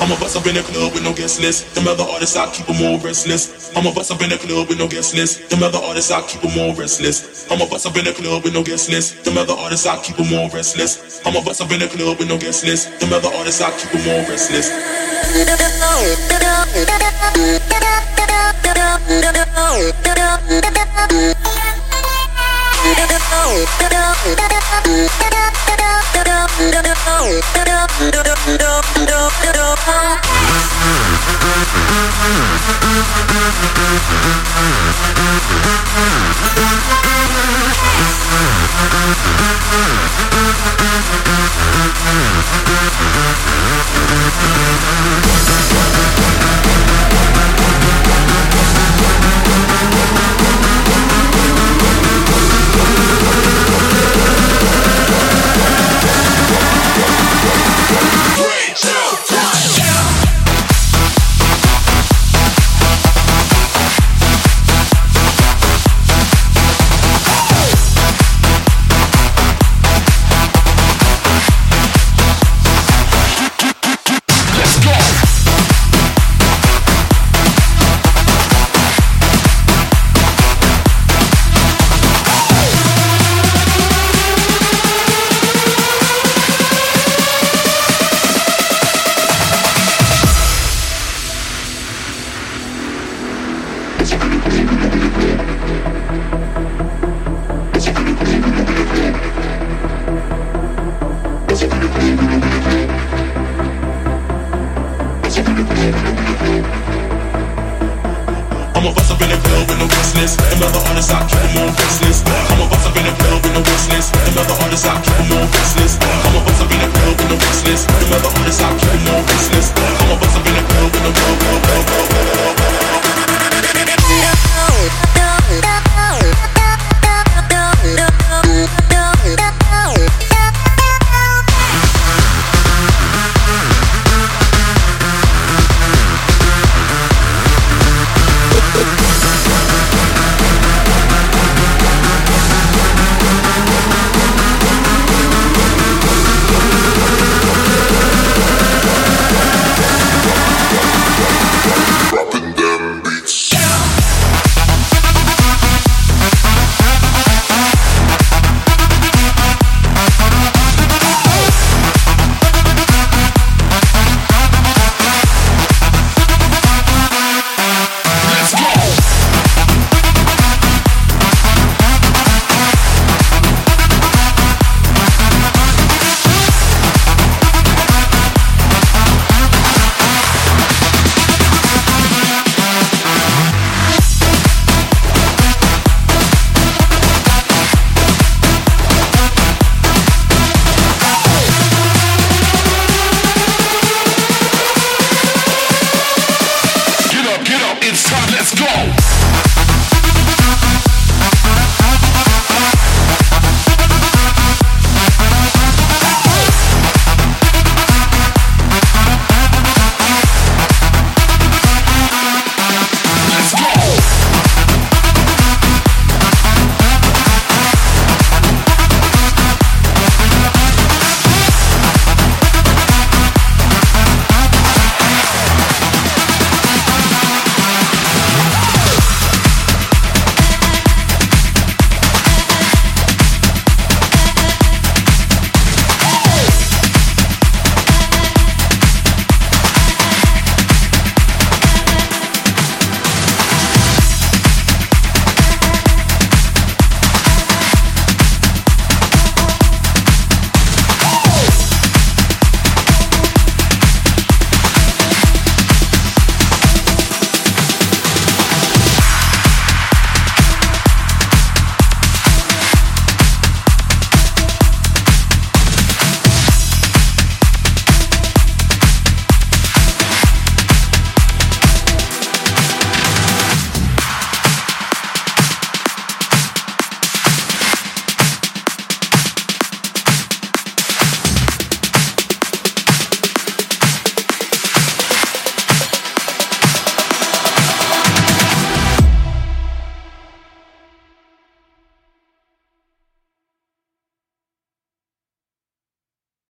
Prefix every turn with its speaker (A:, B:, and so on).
A: I'm a bust up in the club with no guest list. Them other artists, I keep them all restless. I'm a bust up in the club with no guest list. Them other artists, I keep them all restless. I'm a bust up in the club with no guest list. Them other artists, I keep them all restless. I'm a bust up in the club with no guest list. Them other artists, I keep them all restless. I'm a bust up in the club with no guest list. Them other artists, I keep on list. I'm a bust up in the club with no guest list. Them other artists, I keep on.